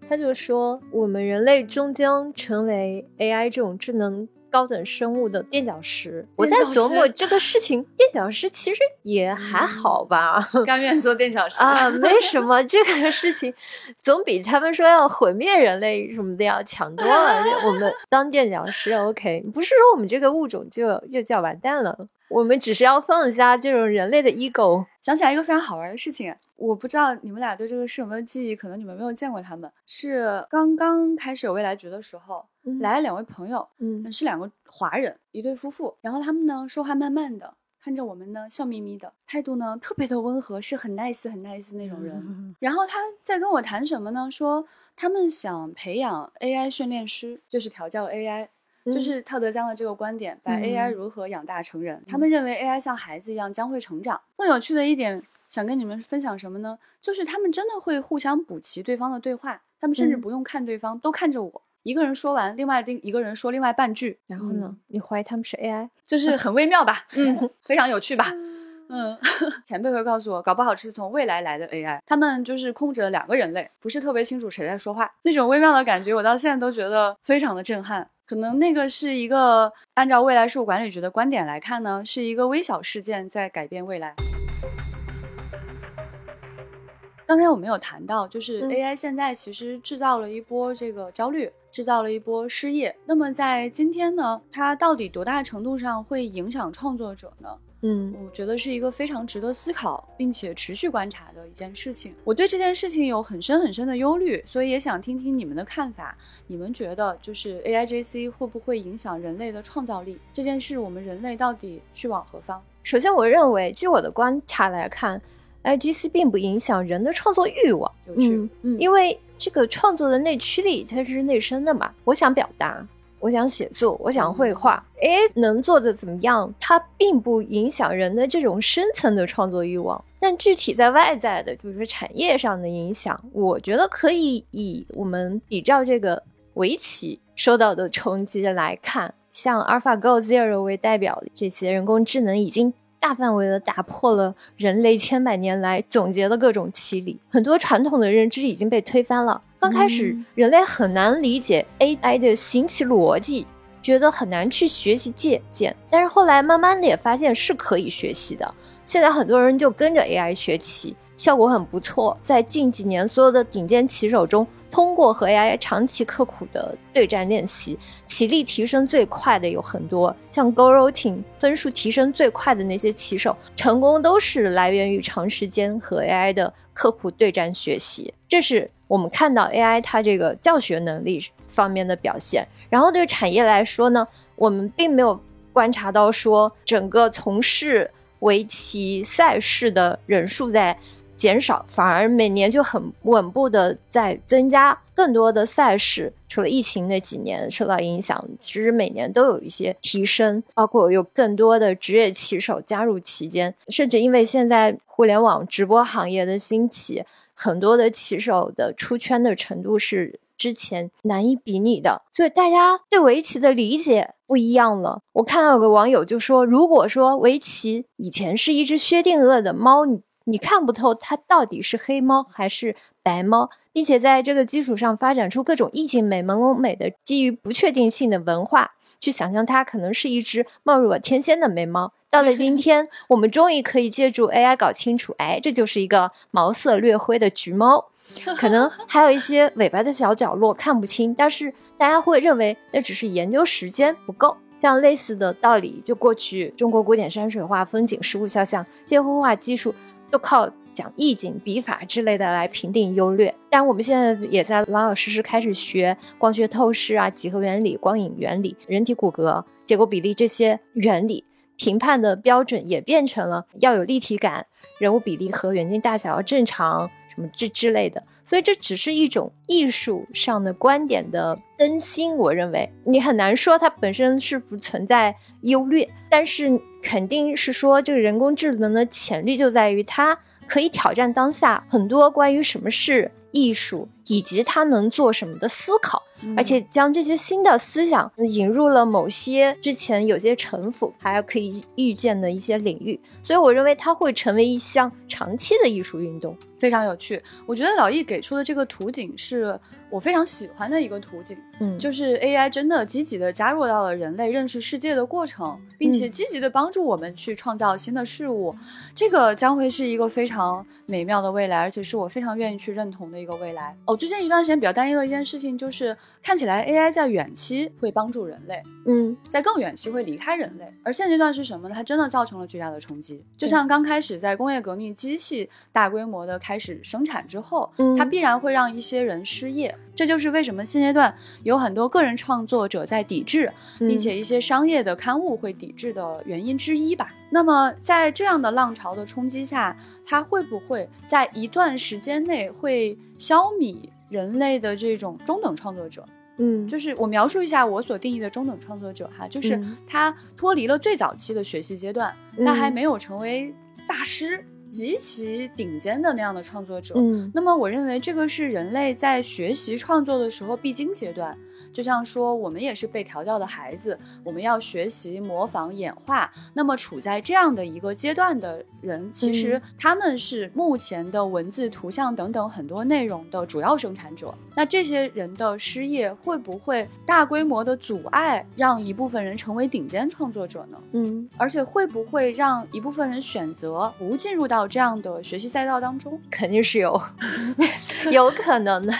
他就说我们人类终将成为 AI 这种智能。高等生物的垫脚石，我在琢磨这个事情。垫脚石其实也还好吧，甘愿做垫脚石啊，没什么。这个事情总比他们说要毁灭人类什么的要强多了。我们 当垫脚石 OK，不是说我们这个物种就就叫完蛋了。我们只是要放下这种人类的 ego。想起来一个非常好玩的事情，我不知道你们俩对这个事有没有记忆，可能你们没有见过他们。是刚刚开始有未来局的时候，来了两位朋友，嗯，是两个华人，一对夫妇。然后他们呢，说话慢慢的，看着我们呢，笑眯眯的，态度呢特别的温和，是很 nice 很 nice 那种人。然后他在跟我谈什么呢？说他们想培养 AI 训练师，就是调教 AI。就是特德江的这个观点，把 AI 如何养大成人。他们认为 AI 像孩子一样将会成长。更有趣的一点，想跟你们分享什么呢？就是他们真的会互相补齐对方的对话，他们甚至不用看对方，都看着我，一个人说完，另外另一个人说另外半句。然后呢？你怀疑他们是 AI？就是很微妙吧？嗯，非常有趣吧？嗯，前辈会告诉我，搞不好是从未来来的 AI，他们就是控制了两个人类，不是特别清楚谁在说话，那种微妙的感觉，我到现在都觉得非常的震撼。可能那个是一个按照未来事务管理局的观点来看呢，是一个微小事件在改变未来。刚才我们有谈到，就是 AI 现在其实制造了一波这个焦虑，制造了一波失业。那么在今天呢，它到底多大程度上会影响创作者呢？嗯，我觉得是一个非常值得思考并且持续观察的一件事情。我对这件事情有很深很深的忧虑，所以也想听听你们的看法。你们觉得就是 A I J C 会不会影响人类的创造力这件事？我们人类到底去往何方？首先，我认为，据我的观察来看，IGC 并不影响人的创作欲望。就是嗯，嗯，因为这个创作的内驱力它是内生的嘛，我想表达，我想写作，我想绘画，诶，能做的怎么样？它并不影响人的这种深层的创作欲望。但具体在外在的，比如说产业上的影响，我觉得可以以我们比照这个围棋受到的冲击来看，像 AlphaGo Zero 为代表的这些人工智能已经。大范围的打破了人类千百年来总结的各种奇理，很多传统的认知已经被推翻了。刚开始，嗯人类很难理解 AI 的行棋逻辑，觉得很难去学习借鉴。但是后来慢慢的也发现是可以学习的。现在很多人就跟着 AI 学棋，效果很不错。在近几年，所有的顶尖棋手中，通过和 AI 长期刻苦的对战练习，棋力提升最快的有很多，像 Go Routing 分数提升最快的那些棋手，成功都是来源于长时间和 AI 的刻苦对战学习。这是我们看到 AI 它这个教学能力方面的表现。然后对产业来说呢，我们并没有观察到说整个从事围棋赛事的人数在减少，反而每年就很稳步的在增加。更多的赛事，除了疫情那几年受到影响，其实每年都有一些提升，包括有更多的职业棋手加入其间，甚至因为现在互联网直播行业的兴起，很多的棋手的出圈的程度是之前难以比拟的，所以大家对围棋的理解不一样了。我看到有个网友就说，如果说围棋以前是一只薛定谔的猫，你你看不透它到底是黑猫还是白猫。并且在这个基础上发展出各种意境美、朦胧美的基于不确定性的文化，去想象它可能是一只貌若天仙的美猫。到了今天，我们终于可以借助 AI 搞清楚，哎，这就是一个毛色略灰的橘猫，可能还有一些尾巴的小角落看不清，但是大家会认为那只是研究时间不够。像类似的道理，就过去中国古典山水画、风景、实物肖像这些绘画技术就靠。讲意境、笔法之类的来评定优劣，但我们现在也在老老实实开始学光学透视啊、几何原理、光影原理、人体骨骼、结构比例这些原理，评判的标准也变成了要有立体感、人物比例和远近大小要正常什么之之类的。所以这只是一种艺术上的观点的更新，我认为你很难说它本身是不存在优劣，但是肯定是说这个人工智能的潜力就在于它。可以挑战当下很多关于什么是艺术以及他能做什么的思考，而且将这些新的思想引入了某些之前有些城府还可以预见的一些领域，所以我认为它会成为一项长期的艺术运动，非常有趣。我觉得老易给出的这个图景是我非常喜欢的一个图景，嗯，就是 AI 真的积极的加入到了人类认识世界的过程，并且积极的帮助我们去创造新的事物，这个将会是一个非常美妙的未来，而且是我非常愿意去认同的一个未来。哦，最近一段时间比较担忧的一件事情就是，看起来 AI 在远期会帮助人类，嗯，在更远期会离开人类，而现阶段是什么呢？它真的造成了巨大的冲击。就像刚开始在工业革命，机器大规模的开始生产之后，嗯它必然会让一些人失业。这就是为什么现阶段有很多个人创作者在抵制，嗯并且一些商业的刊物会抵制的原因之一吧。那么在这样的浪潮的冲击下，它会不会在一段时间内会消弭人类的这种中等创作者？嗯，就是我描述一下我所定义的中等创作者哈，就是嗯他脱离了最早期的学习阶段，嗯他还没有成为大师、极其顶尖的那样的创作者。嗯那么我认为这个是人类在学习创作的时候必经阶段。就像说，我们也是被调教的孩子，我们要学习、模仿、演化。那么处在这样的一个阶段的人，其实嗯他们是目前的文字、图像等等很多内容的主要生产者。那这些人的失业会不会大规模的阻碍让一部分人成为顶尖创作者呢？嗯，而且会不会让一部分人选择不进入到这样的学习赛道当中？肯定是有，有可能的，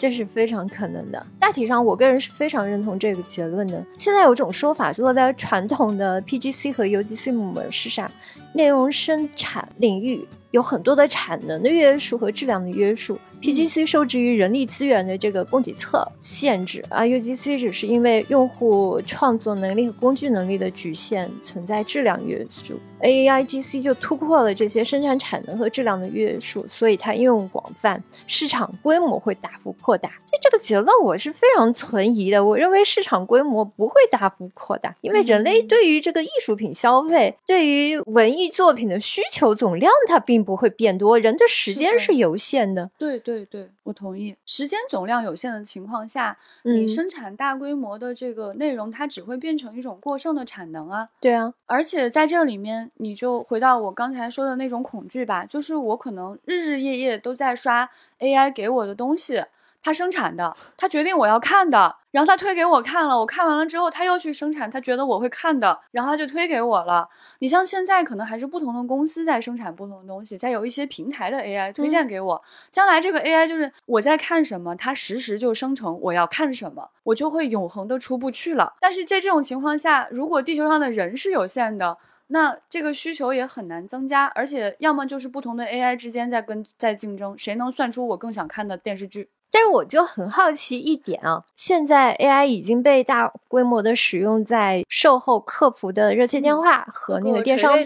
这是非常可能的。大体上，我个人是非常认同这个结论的。现在有种说法，说在传统的 PGC 和 UGC 模式下，内容生产领域有很多的产能的约束和质量的约束，PGC 受制于人力资源的这个供给侧限制，而 UGC 只是因为用户创作能力和工具能力的局限存在质量约束。AIGC 就突破了这些生产产能和质量的约束，所以它应用广泛，市场规模会大幅扩大。就这个结论，我是非常存疑的。我认为市场规模不会大幅扩大，因为人类对于这个艺术品消费、对于文艺作品的需求总量，它并不会变多。人的时间是有限的。对对对对，我同意。时间总量有限的情况下，你生产大规模的这个内容，它只会变成一种过剩的产能啊。对啊，而且在这里面。你就回到我刚才说的那种恐惧吧，就是我可能日日夜夜都在刷 AI 给我的东西，它生产的，他决定我要看的，然后他推给我看了，我看完了之后，他又去生产，他觉得我会看的，然后他就推给我了。你像现在可能还是不同的公司在生产不同的东西，再有一些平台的 AI 推荐给我，将来这个 AI 就是我在看什么，它实时就生成我要看什么，我就会永恒的出不去了。但是在这种情况下，如果地球上的人是有限的。那这个需求也很难增加，而且要么就是不同的 AI 之间在跟在竞争，谁能算出我更想看的电视剧？但是我就很好奇一点啊，现在 AI 已经被大规模的使用在售后客服的热线电话和那个电商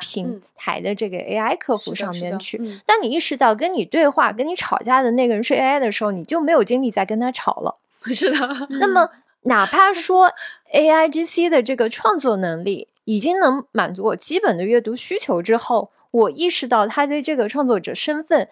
平台的这个 AI 客服上面去。当你意识到跟你对话、跟你吵架的那个人是 AI 的时候，你就没有精力再跟他吵了。是的。那么，哪怕说 AIGC 的这个创作能力。已经能满足我基本的阅读需求之后，我意识到他的这个创作者身份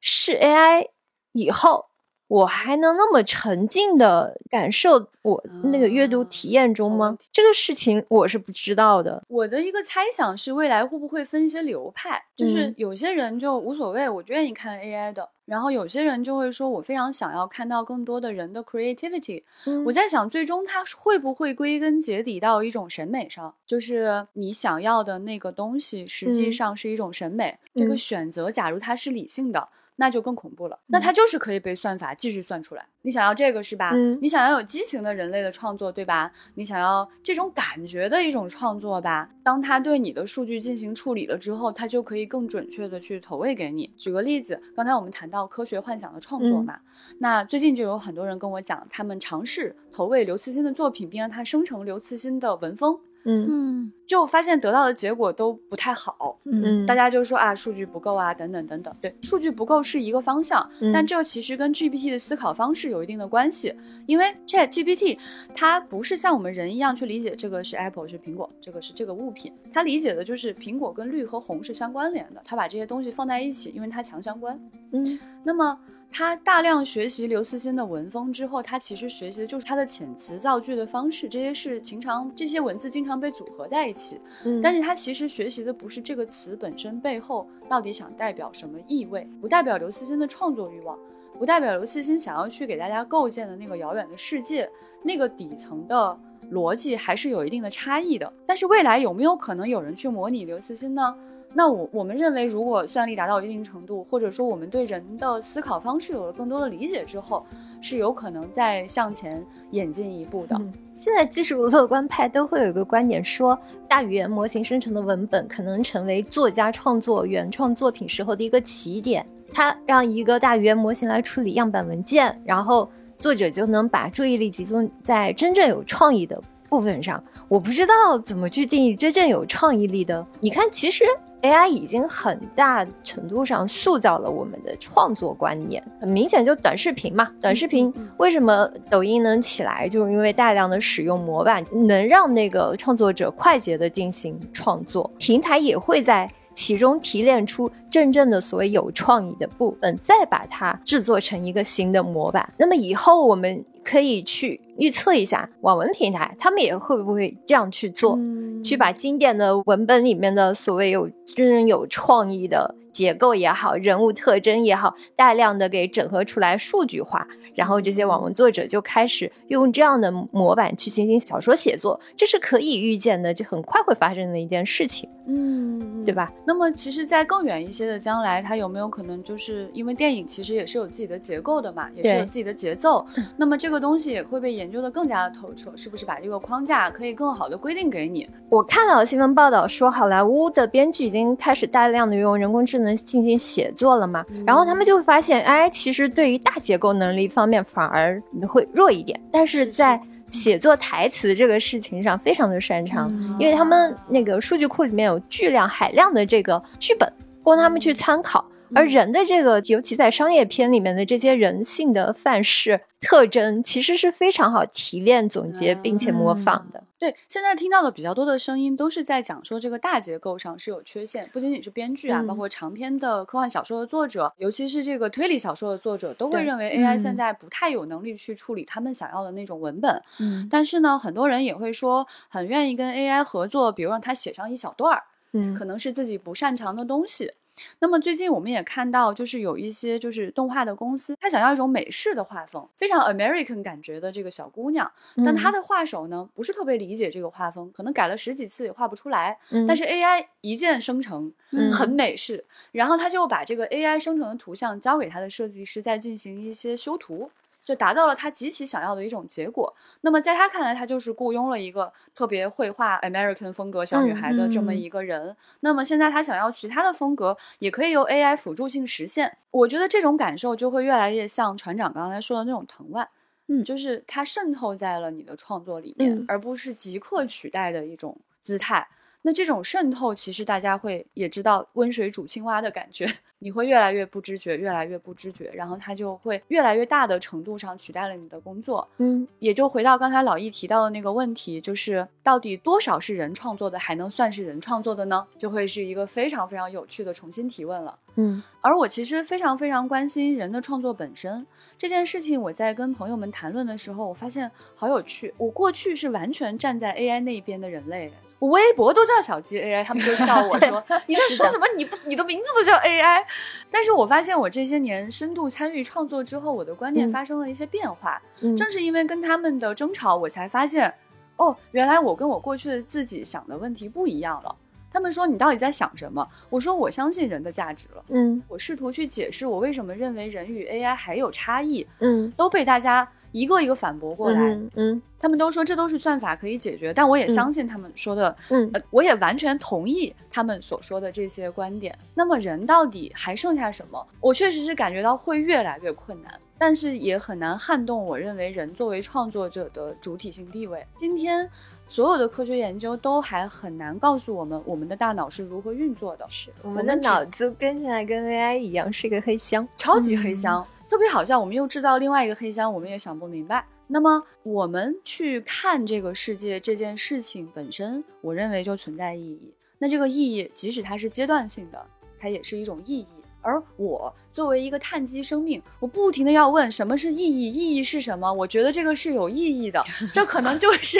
是 AI 以后，我还能那么沉浸的感受我那个阅读体验中吗？这个事情我是不知道的。我的一个猜想是，未来会不会分一些流派？就是有些人就无所谓，我就愿意看 AI 的。然后有些人就会说，我非常想要看到更多的人的 creativity。我在想，最终它会不会归根结底到一种审美上？就是你想要的那个东西，实际上是一种审美。这个选择，假如它是理性的。那就更恐怖了，那它就是可以被算法继续算出来。你想要这个是吧？你想要有激情的人类的创作对吧？你想要这种感觉的一种创作吧？当它对你的数据进行处理了之后，它就可以更准确的去投喂给你。举个例子，刚才我们谈到科学幻想的创作嘛，那最近就有很多人跟我讲，他们尝试投喂刘慈欣的作品，并让它生成刘慈欣的文风。嗯就发现得到的结果都不太好。嗯，大家就说啊，数据不够啊，等等等等。对，数据不够是一个方向，但这其实跟 GPT 的思考方式有一定的关系。因为 Chat GPT 它不是像我们人一样去理解这个是 Apple 是苹果，这个是这个物品，它理解的就是苹果跟绿和红是相关联的，它把这些东西放在一起，因为它强相关。嗯，那么。他大量学习刘慈欣的文风之后，他其实学习的就是他的遣词造句的方式，这些是经常这些文字经常被组合在一起。嗯，但是他其实学习的不是这个词本身背后到底想代表什么意味，不代表刘慈欣的创作欲望，不代表刘慈欣想要去给大家构建的那个遥远的世界，那个底层的逻辑还是有一定的差异的。但是未来有没有可能有人去模拟刘慈欣呢？那我我们认为，如果算力达到一定程度，或者说我们对人的思考方式有了更多的理解之后，是有可能再向前演进一步的。现在技术乐观派都会有一个观点，说大语言模型生成的文本可能成为作家创作原创作品时候的一个起点。它让一个大语言模型来处理样板文件，然后作者就能把注意力集中在真正有创意的部分上。我不知道怎么去定义真正有创意力的。你看，其实。AI 已经很大程度上塑造了我们的创作观念，很明显就短视频嘛，短视频为什么抖音能起来，就是因为大量的使用模板，能让那个创作者快捷的进行创作，平台也会在其中提炼出真正的所谓有创意的部分，再把它制作成一个新的模板。那么以后我们。可以去预测一下网文平台，他们也会不会这样去做，去把经典的文本里面的所谓有真正有创意的结构也好，人物特征也好，大量的给整合出来数据化。然后这些网文作者就开始用这样的模板去进行小说写作，这是可以预见的，就很快会发生的一件事情，嗯，对吧？那么其实，在更远一些的将来，它有没有可能就是因为电影其实也是有自己的结构的嘛，也是有自己的节奏，那么这个东西也会被研究的更加的透彻，是不是把这个框架可以更好的规定给你？我看到新闻报道说，好莱坞的编剧已经开始大量的用人工智能进行写作了嘛，然后他们就会发现，哎，其实对于大结构能力方面反而会弱一点，但是在写作台词这个事情上非常的擅长，因为他们那个数据库里面有巨量海量的这个剧本供他们去参考。而人的这个，尤其在商业片里面的这些人性的范式特征，其实是非常好提炼、总结并且模仿的。对，现在听到的比较多的声音都是在讲说这个大结构上是有缺陷，不仅仅是编剧啊，包括长篇的科幻小说的作者，尤其是这个推理小说的作者，都会认为 AI 现在不太有能力去处理他们想要的那种文本。嗯，但是呢，很多人也会说很愿意跟 AI 合作，比如让他写上一小段儿，嗯，可能是自己不擅长的东西。那么最近我们也看到，就是有一些就是动画的公司，他想要一种美式的画风，非常 American 感觉的这个小姑娘，但她的画手呢不是特别理解这个画风，可能改了十几次也画不出来。但是 AI 一键生成，很美式，然后他就把这个 AI 生成的图像交给他的设计师，再进行一些修图。就达到了他极其想要的一种结果。那么在他看来，他就是雇佣了一个特别会画 American 风格小女孩的这么一个人。那么现在他想要其他的风格，也可以由 AI 辅助性实现。我觉得这种感受就会越来越像船长刚才说的那种藤蔓，嗯，就是它渗透在了你的创作里面，而不是即刻取代的一种姿态。那这种渗透，其实大家会也知道温水煮青蛙的感觉。你会越来越不知觉，越来越不知觉，然后它就会越来越大的程度上取代了你的工作。嗯，也就回到刚才老易提到的那个问题，就是到底多少是人创作的，还能算是人创作的呢？就会是一个非常非常有趣的重新提问了。嗯，而我其实非常非常关心人的创作本身这件事情。我在跟朋友们谈论的时候，我发现好有趣。我过去是完全站在 AI 那一边的人类。我微博都叫小鸡 AI，他们就笑我 说你在说什么？你不，你的名字都叫 AI。但是我发现我这些年深度参与创作之后，我的观念发生了一些变化。正是因为跟他们的争吵，我才发现，哦，原来我跟我过去的自己想的问题不一样了。他们说你到底在想什么？我说我相信人的价值了。嗯，我试图去解释我为什么认为人与 AI 还有差异。嗯，都被大家。一个一个反驳过来，嗯，他们都说这都是算法可以解决，但我也相信他们说的，嗯，我也完全同意他们所说的这些观点。那么人到底还剩下什么？我确实是感觉到会越来越困难，但是也很难撼动我认为人作为创作者的主体性地位。今天所有的科学研究都还很难告诉我们我们的大脑是如何运作的，是我们的脑子跟现在跟 AI 一样是一个黑箱，超级黑箱。特别好像我们又制造另外一个黑箱，我们也想不明白。那么我们去看这个世界这件事情本身，我认为就存在意义。那这个意义，即使它是阶段性的，它也是一种意义。而我作为一个碳基生命，我不停的要问什么是意义，意义是什么？我觉得这个是有意义的，这可能就是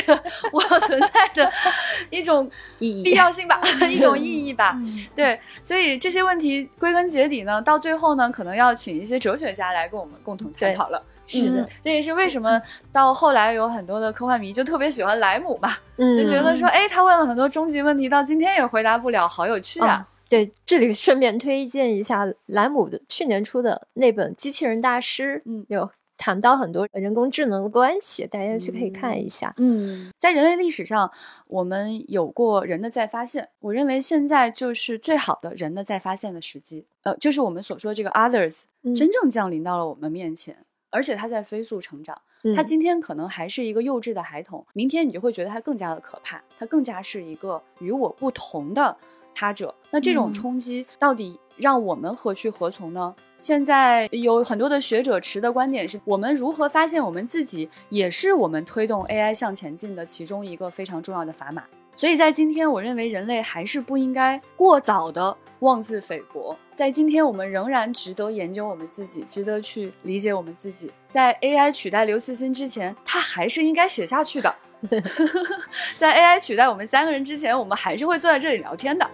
我存在的一种必要性吧，一种意义吧。对，所以这些问题归根结底呢，到最后呢，可能要请一些哲学家来跟我们共同探讨了。是的，这也是为什么到后来有很多的科幻迷就特别喜欢莱姆吧，嗯，就觉得说，哎，他问了很多终极问题，到今天也回答不了，好有趣啊。对，这里顺便推荐一下莱姆的去年出的那本《机器人大师》，嗯，有谈到很多人工智能的关系，大家去可以看一下。嗯，在人类历史上，我们有过人的再发现，我认为现在就是最好的人的再发现的时机。呃，就是我们所说这个 others 真正降临到了我们面前，而且它在飞速成长。他今天可能还是一个幼稚的孩童，明天你就会觉得他更加的可怕，他更加是一个与我不同的。他者，那这种冲击到底让我们何去何从呢？现在有很多的学者持的观点是，我们如何发现我们自己，也是我们推动 AI 向前进的其中一个非常重要的砝码。所以在今天，我认为人类还是不应该过早的妄自菲薄。在今天，我们仍然值得研究我们自己，值得去理解我们自己。在 AI 取代刘慈欣之前，他还是应该写下去的。在 AI 取代我们三个人之前，我们还是会坐在这里聊天的。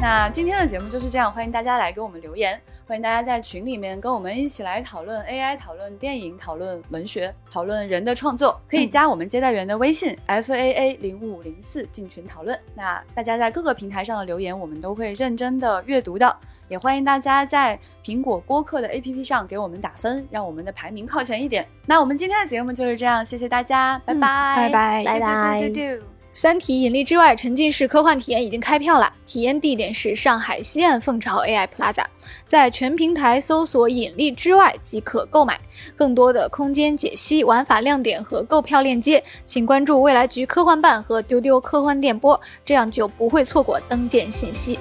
那今天的节目就是这样，欢迎大家来给我们留言，欢迎大家在群里面跟我们一起来讨论 AI、讨论电影、讨论文学、讨论人的创作。可以加我们接待员的微信 f a a 零五零四进群讨论。那大家在各个平台上的留言，我们都会认真的阅读的。也欢迎大家在苹果播客的 APP 上给我们打分，让我们的排名靠前一点。那我们今天的节目就是这样，谢谢大家，拜拜，拜拜，拜拜。三体引力之外沉浸式科幻体验已经开票了，体验地点是上海西岸凤巢 AI Plaza，在全平台搜索“引力之外”即可购买。更多的空间解析、玩法亮点和购票链接，请关注未来局科幻办和丢丢科幻电波，这样就不会错过登舰信息。